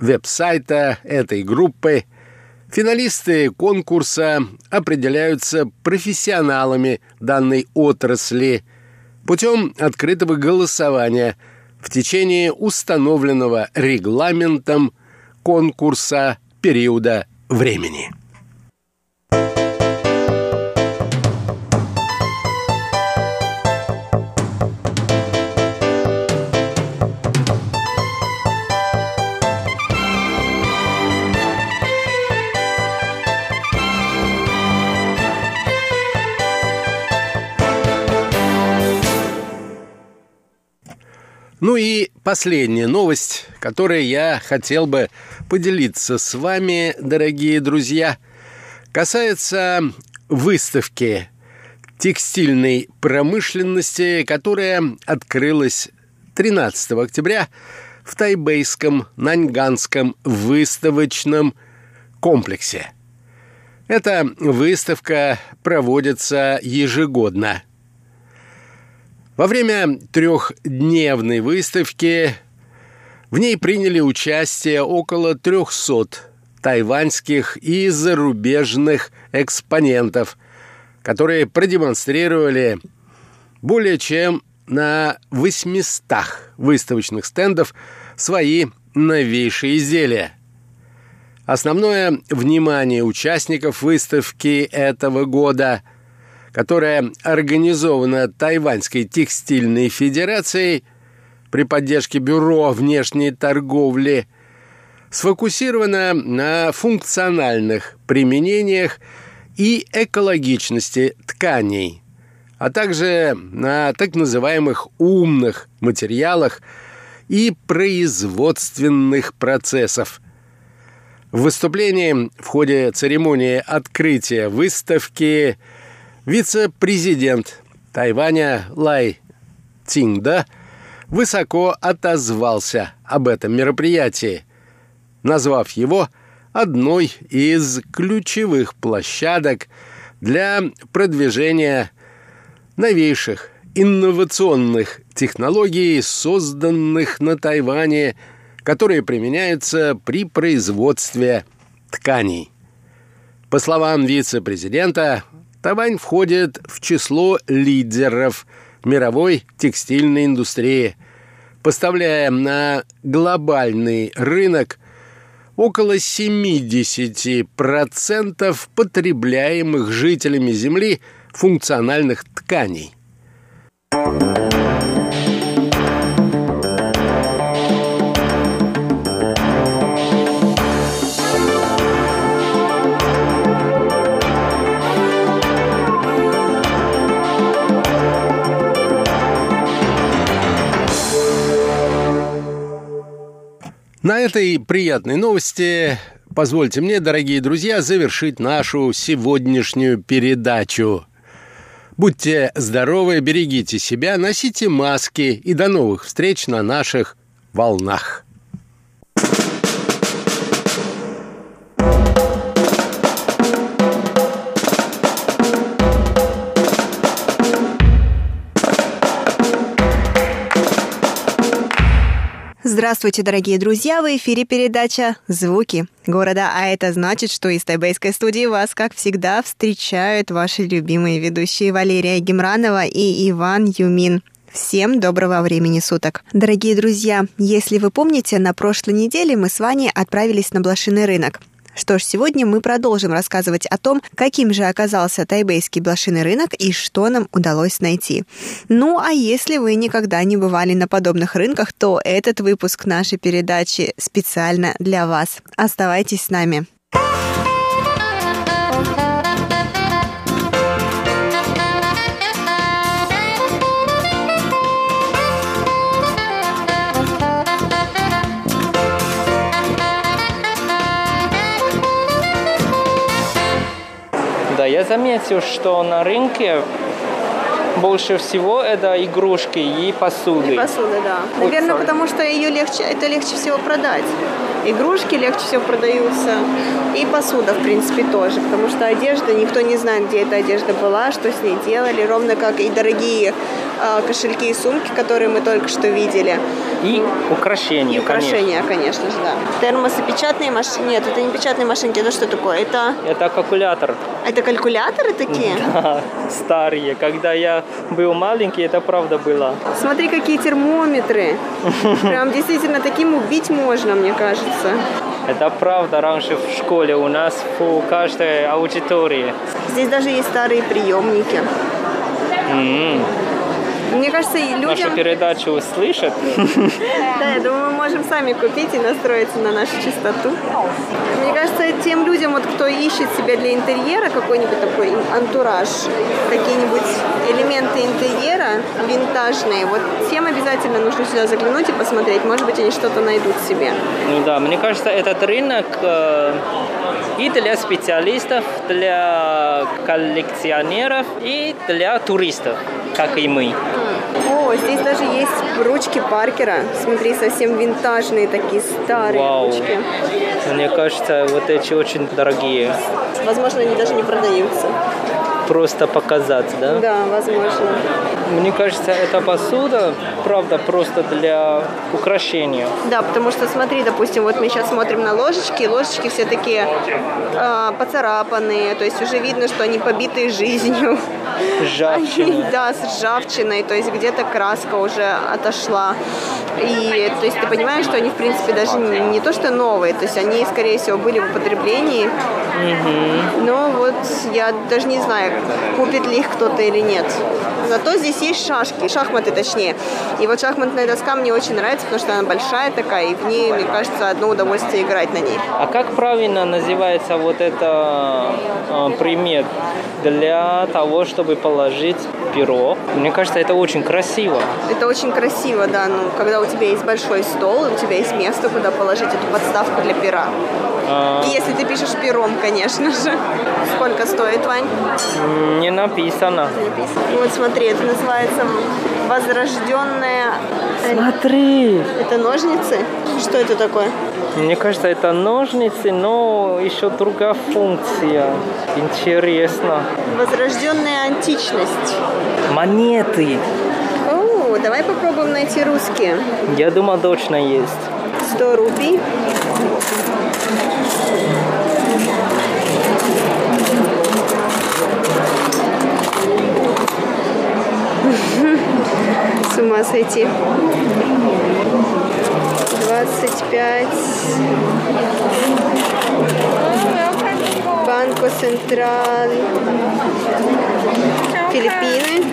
веб-сайта этой группы, финалисты конкурса определяются профессионалами данной отрасли путем открытого голосования в течение установленного регламентом конкурса периода времени. Ну и последняя новость, которой я хотел бы поделиться с вами, дорогие друзья, касается выставки текстильной промышленности, которая открылась 13 октября в тайбейском Наньганском выставочном комплексе. Эта выставка проводится ежегодно – во время трехдневной выставки в ней приняли участие около 300 тайваньских и зарубежных экспонентов, которые продемонстрировали более чем на 800 выставочных стендов свои новейшие изделия. Основное внимание участников выставки этого года – которая организована Тайваньской текстильной федерацией при поддержке Бюро внешней торговли, сфокусирована на функциональных применениях и экологичности тканей, а также на так называемых умных материалах и производственных процессов. В выступлении в ходе церемонии открытия выставки – Вице-президент Тайваня Лай Цинда высоко отозвался об этом мероприятии, назвав его одной из ключевых площадок для продвижения новейших инновационных технологий, созданных на Тайване, которые применяются при производстве тканей. По словам вице-президента, Тайвань входит в число лидеров мировой текстильной индустрии, поставляя на глобальный рынок около 70% потребляемых жителями Земли функциональных тканей. На этой приятной новости позвольте мне, дорогие друзья, завершить нашу сегодняшнюю передачу. Будьте здоровы, берегите себя, носите маски и до новых встреч на наших волнах. Здравствуйте, дорогие друзья! В эфире передача «Звуки города», а это значит, что из тайбэйской студии вас, как всегда, встречают ваши любимые ведущие Валерия Гемранова и Иван Юмин. Всем доброго времени суток. Дорогие друзья, если вы помните, на прошлой неделе мы с вами отправились на блошиный рынок. Что ж, сегодня мы продолжим рассказывать о том, каким же оказался тайбейский блошиный рынок и что нам удалось найти. Ну, а если вы никогда не бывали на подобных рынках, то этот выпуск нашей передачи специально для вас. Оставайтесь с нами. Я заметил, что на рынке больше всего это игрушки и посуды. И посуды, да. Наверное, потому что ее легче, это легче всего продать. Игрушки легче всего продаются. И посуда, в принципе, тоже. Потому что одежда, никто не знает, где эта одежда была, что с ней делали. Ровно как и дорогие э, кошельки и сумки, которые мы только что видели. И украшения, И украшения, конечно, же, да. Термосы, печатные машинки. Нет, это не печатные машинки, это что такое? Это, Это калькулятор. это калькуляторы такие? Да, старые. Когда я был маленький, это правда было. Смотри, какие термометры. Прям действительно таким убить можно, мне кажется. Это правда. Раньше в школе у нас в каждой аудитории. Здесь даже есть старые приемники. М, Мне кажется, и Нашу людям... передачу слышат. Да, я думаю, мы можем сами купить и настроиться на нашу частоту. Мне кажется, тем людям, вот, кто ищет себе для интерьера какой-нибудь такой антураж, какие-нибудь элементы интерьера винтажные, вот тем обязательно нужно сюда заглянуть и посмотреть. Может быть, они что-то найдут себе. Ну да, мне кажется, этот рынок э, и для специалистов, для коллекционеров и для туристов, как и мы. О, здесь даже есть ручки Паркера. Смотри, совсем винтажные такие старые Вау. ручки. Мне кажется, вот эти очень дорогие. Возможно, они даже не продаются. Просто показать, да? Да, возможно. Мне кажется, эта посуда, правда, просто для украшения. Да, потому что смотри, допустим, вот мы сейчас смотрим на ложечки, ложечки все такие э, поцарапанные, то есть уже видно, что они побитые жизнью. Ржавчина. Они, да, с ржавчиной, то есть где-то краска уже отошла. И то есть ты понимаешь, что они, в принципе, даже не, не то что новые, то есть они, скорее всего, были в употреблении. Но вот я даже не знаю, купит ли их кто-то или нет. Зато здесь есть шашки, шахматы точнее. И вот шахматная доска мне очень нравится, потому что она большая такая, и в ней, мне кажется, одно удовольствие играть на ней. А как правильно называется вот это э, предмет для того, чтобы положить перо? Мне кажется, это очень красиво. Это очень красиво, да, ну, когда у тебя есть большой стол, у тебя есть место, куда положить эту подставку для пера. А, если ты пишешь пером, конечно же. Сколько стоит, Вань? Не написано. Написано. Вот смотри, это называется возрожденная... Смотри! Это ножницы? Что это такое? Мне кажется, это ножницы, но еще другая функция. Интересно. Возрожденная античность. Монеты. О, давай попробуем найти русские. Я думаю, точно есть. 100 рупий. С ума сойти. 25. Банко Централь. Филиппины.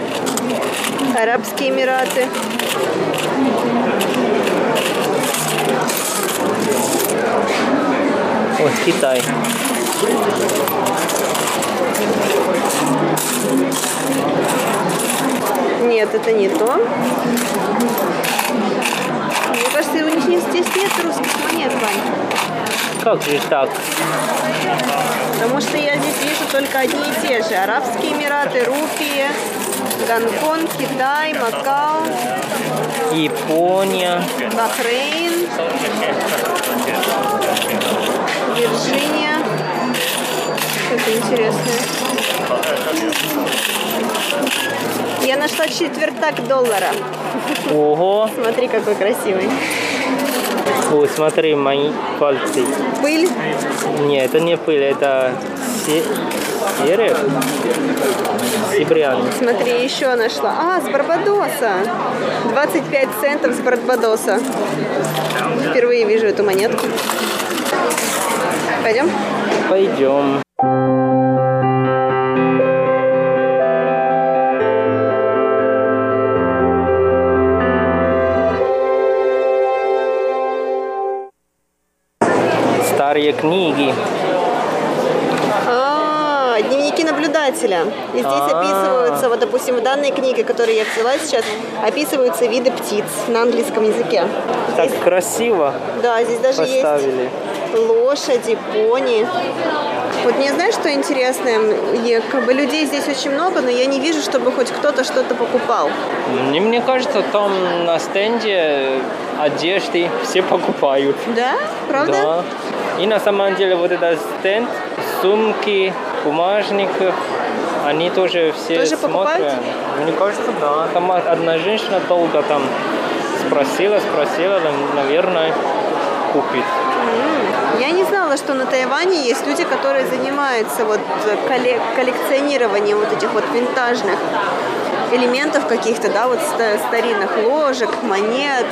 Арабские Эмираты. Ой, Китай. Нет, это не то. Мне кажется, у них не- здесь нет русских монет, Вань. Как же так? Потому что я здесь вижу только одни и те же. Арабские Эмираты, Рупии, Гонконг, Китай, Макао, Япония. Бахрейн, Вирджиния. Что-то интересное. Я нашла четвертак доллара. Ого. Смотри, какой красивый. Ой, смотри, мои пальцы. Пыль. Нет, это не пыль, это се... Серебряный. Смотри, еще нашла. А, с Барбадоса. 25 центов с Барбадоса. Впервые вижу эту монетку. Пойдем? Пойдем. Старые книги. А, дневники наблюдателя. И здесь А-а-а. описываются, вот, допустим, в данной книге, которую я взяла сейчас, описываются виды птиц на английском языке. Так здесь... красиво. Да, здесь даже поставили. есть лошади, пони. Вот мне знаешь, что интересное? Я, как бы людей здесь очень много, но я не вижу, чтобы хоть кто-то что-то покупал. Мне, мне кажется, там на стенде одежды все покупают. Да? Правда? Да. И на самом деле вот этот стенд, сумки, бумажников, они тоже все тоже смотрят. Покупают? Мне кажется, да. Там одна женщина долго там спросила, спросила, наверное, купит. Я не знала, что на Тайване есть люди, которые занимаются вот коллекционированием вот этих вот винтажных элементов каких-то, да, вот старинных ложек, монет,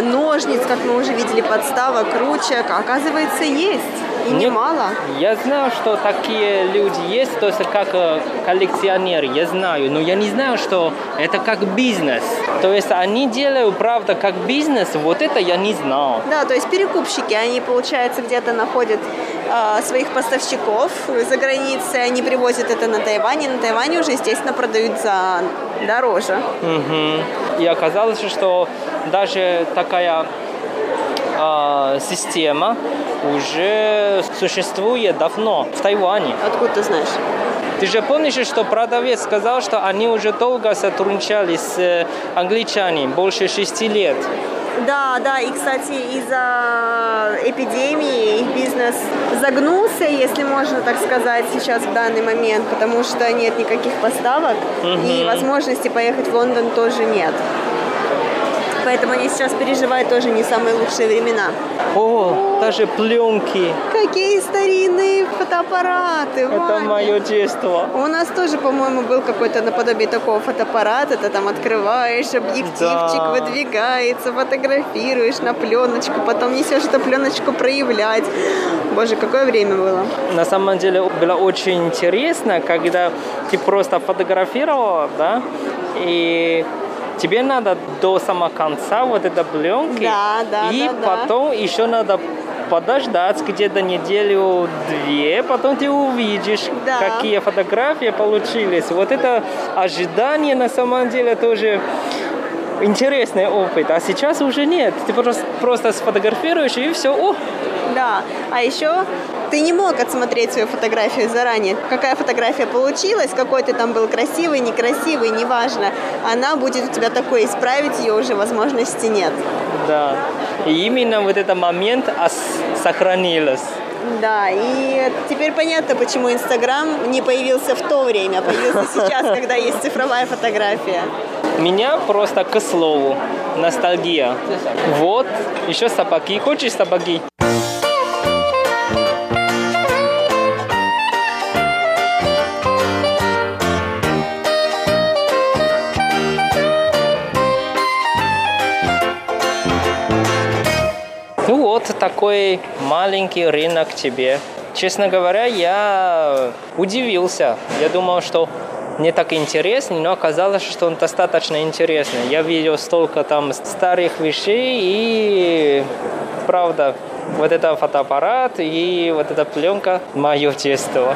ножниц, как мы уже видели, подставок, ручек. Оказывается, есть. И Нет, немало. Я знаю, что такие люди есть, то есть как э, коллекционеры, я знаю, но я не знаю, что это как бизнес. То есть они делают, правда, как бизнес, вот это я не знал. Да, то есть перекупщики, они, получается, где-то находят э, своих поставщиков за границей, они привозят это на Тайвань, и на Тайване уже, естественно, продают за дороже. Угу. И оказалось, что даже такая э, система уже существует давно в Тайване. Откуда ты знаешь? Ты же помнишь, что продавец сказал, что они уже долго сотрудничали с э, англичанами, больше шести лет. Да, да, и, кстати, из-за эпидемии их бизнес загнулся, если можно так сказать, сейчас в данный момент, потому что нет никаких поставок, угу. и возможности поехать в Лондон тоже нет поэтому они сейчас переживают тоже не самые лучшие времена. О, даже пленки. Какие старинные фотоаппараты. Это Ваня. мое детство. У нас тоже, по-моему, был какой-то наподобие такого фотоаппарата. Ты там открываешь, объективчик да. выдвигается, фотографируешь на пленочку, потом несешь эту пленочку проявлять. Боже, какое время было. На самом деле было очень интересно, когда ты просто фотографировал, да, и тебе надо до самого конца вот этой пленки, да, да, и да, потом да. еще надо подождать где-то неделю-две, потом ты увидишь, да. какие фотографии получились. Вот это ожидание на самом деле тоже интересный опыт, а сейчас уже нет. Ты просто, просто сфотографируешь и все, о, да. А еще ты не мог отсмотреть свою фотографию заранее. Какая фотография получилась, какой ты там был красивый, некрасивый, неважно. Она будет у тебя такой, исправить ее уже возможности нет. Да. И именно вот этот момент сохранилось. Да, и теперь понятно, почему Инстаграм не появился в то время, а появился сейчас, когда есть цифровая фотография. Меня просто к слову ностальгия. Вот, еще собаки. Хочешь собаки? Вот такой маленький рынок тебе. Честно говоря, я удивился. Я думал, что не так интересный, но оказалось, что он достаточно интересный. Я видел столько там старых вещей и правда вот это фотоаппарат и вот эта пленка мое детство.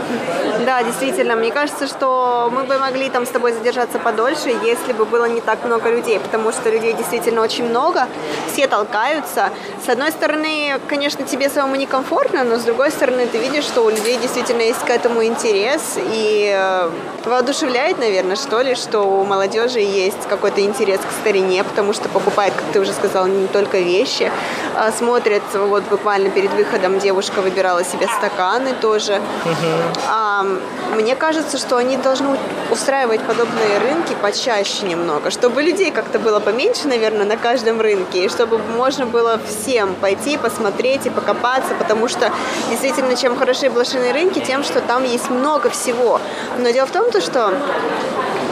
Да, действительно, мне кажется, что мы бы могли там с тобой задержаться подольше, если бы было не так много людей, потому что людей действительно очень много, все толкаются. С одной стороны, конечно, тебе самому некомфортно, но с другой стороны, ты видишь, что у людей действительно есть к этому интерес, и э, воодушевляет, наверное, что ли, что у молодежи есть какой-то интерес к старине, потому что покупает, как ты уже сказала, не только вещи, а смотрят вот буквально перед выходом девушка выбирала себе стаканы тоже. Угу. А, мне кажется, что они должны устраивать подобные рынки почаще немного, чтобы людей как-то было поменьше, наверное, на каждом рынке, и чтобы можно было всем пойти, посмотреть и покопаться, потому что действительно, чем хороши блошиные рынки, тем, что там есть много всего. Но дело в том, что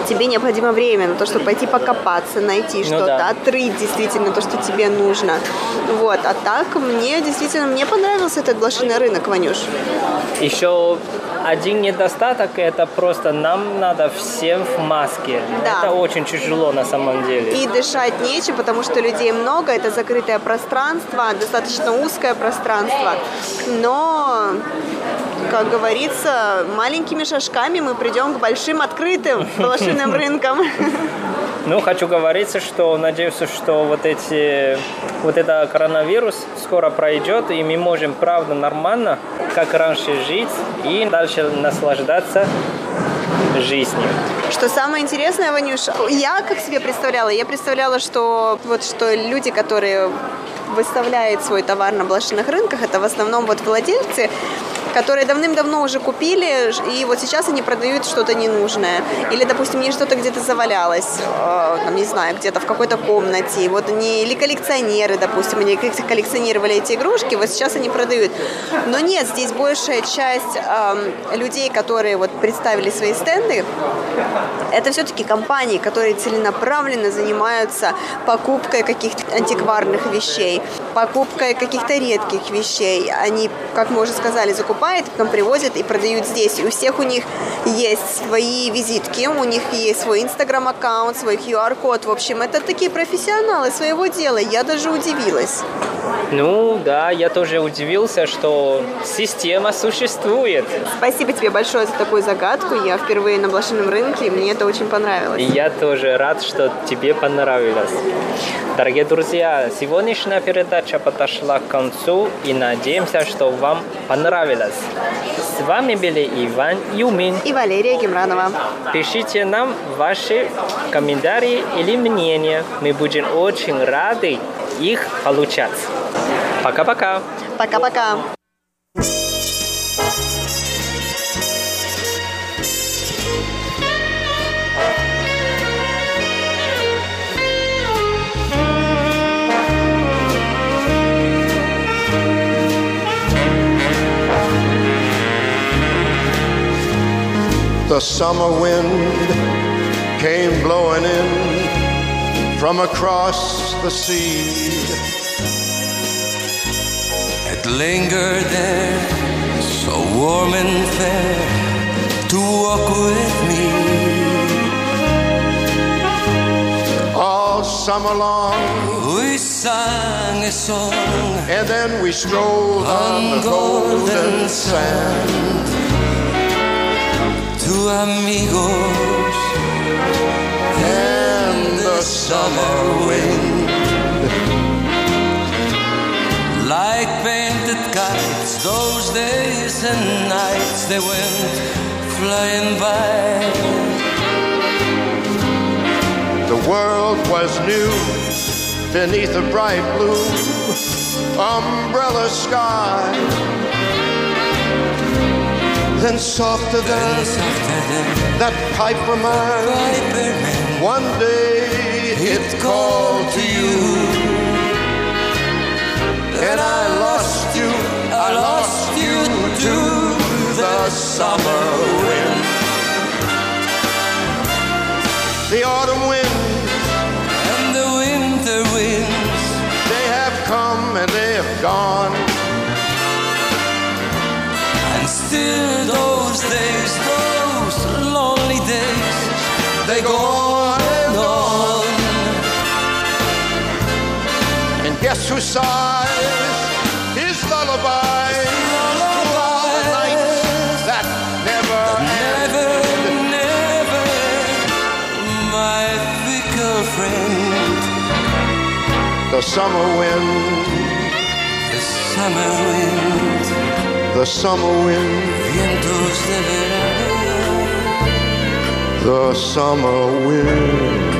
тебе необходимо время на то, чтобы пойти покопаться, найти ну, что-то, да. отрыть действительно то, что тебе нужно. Вот. А так мне действительно мне понравился этот блошиный рынок, Ванюш. Еще один недостаток это просто нам надо всем в маске. Да. Это очень тяжело на самом деле. И дышать нечем, потому что людей много, это закрытое пространство, достаточно узкое пространство. Но как говорится, маленькими шажками мы придем к большим открытым блошиным рынкам. Ну, хочу говорить, что надеюсь, что вот эти, вот это коронавирус скоро пройдет, и мы можем, правда, нормально, как раньше жить и дальше наслаждаться жизнью. Что самое интересное, Ванюш, я как себе представляла, я представляла, что вот что люди, которые выставляют свой товар на блошиных рынках, это в основном вот владельцы которые давным-давно уже купили, и вот сейчас они продают что-то ненужное. Или, допустим, не что-то где-то завалялось, э, там, не знаю, где-то в какой-то комнате. Вот они, или коллекционеры, допустим, они коллекционировали эти игрушки, вот сейчас они продают. Но нет, здесь большая часть э, людей, которые вот представили свои стенды, это все-таки компании, которые целенаправленно занимаются покупкой каких-то антикварных вещей, покупкой каких-то редких вещей. Они, как мы уже сказали, закупают покупает, потом привозят и продают здесь. И у всех у них есть свои визитки, у них есть свой инстаграм-аккаунт, свой QR-код. В общем, это такие профессионалы своего дела. Я даже удивилась. Ну да, я тоже удивился, что система существует. Спасибо тебе большое за такую загадку. Я впервые на блошином рынке, и мне это очень понравилось. И я тоже рад, что тебе понравилось. Дорогие друзья, сегодняшняя передача подошла к концу и надеемся, что вам понравилось. С вами были Иван Юмин и Валерия Гемранова. Пишите нам ваши комментарии или мнения. Мы будем очень рады их получать. Пока-пока. Пока-пока. The summer wind came blowing in from across the sea. It lingered there, so warm and fair, to walk with me. All summer long, we sang a song, and then we strolled on, on the golden, golden sand to amigos and the summer wind. Like painted kites, those days and nights they went flying by. The world was new beneath a bright blue umbrella sky then softer than, that piper man. One day it called to you, and I lost you. I lost you to the summer wind, the autumn wind, still those days, those lonely days, they go on and on. And guess who sighs his lullaby? That never, never, never, my fickle friend. The summer wind, the summer wind the summer wind. The summer wind.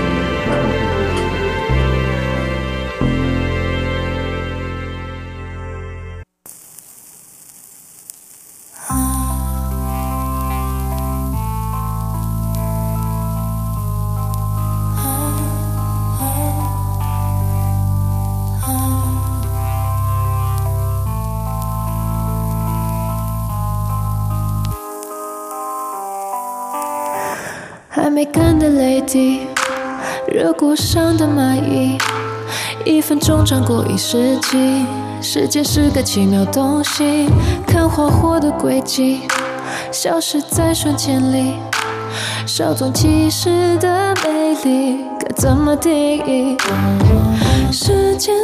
干的泪滴热锅上的蚂蚁，一分钟长过一世纪。时间是个奇妙东西，看花火的轨迹，消失在瞬间里。稍纵即逝的美丽，该怎么定义？时间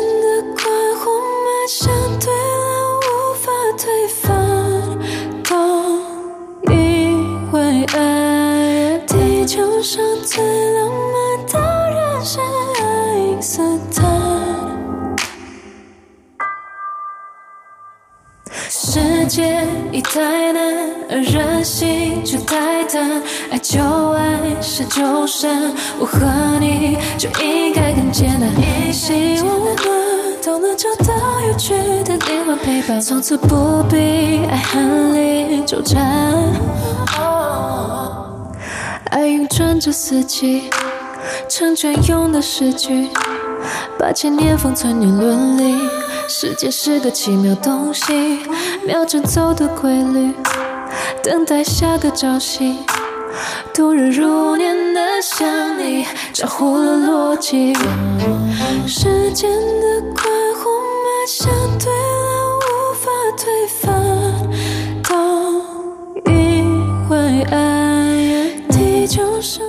最浪漫的人是爱因斯坦世界已太难而人心却太贪爱就爱是就缠我和你就应该更简单一些我们都能找到有趣的灵魂陪伴。从此不必爱恨里纠缠。白云转着四季，成全用的诗句，把千年封存年伦理。世界是个奇妙东西，秒针走的规律，等待下个朝夕。度日如年的想你，超乎了逻辑。时间的快或慢，相对了，无法推翻，都因为爱。就像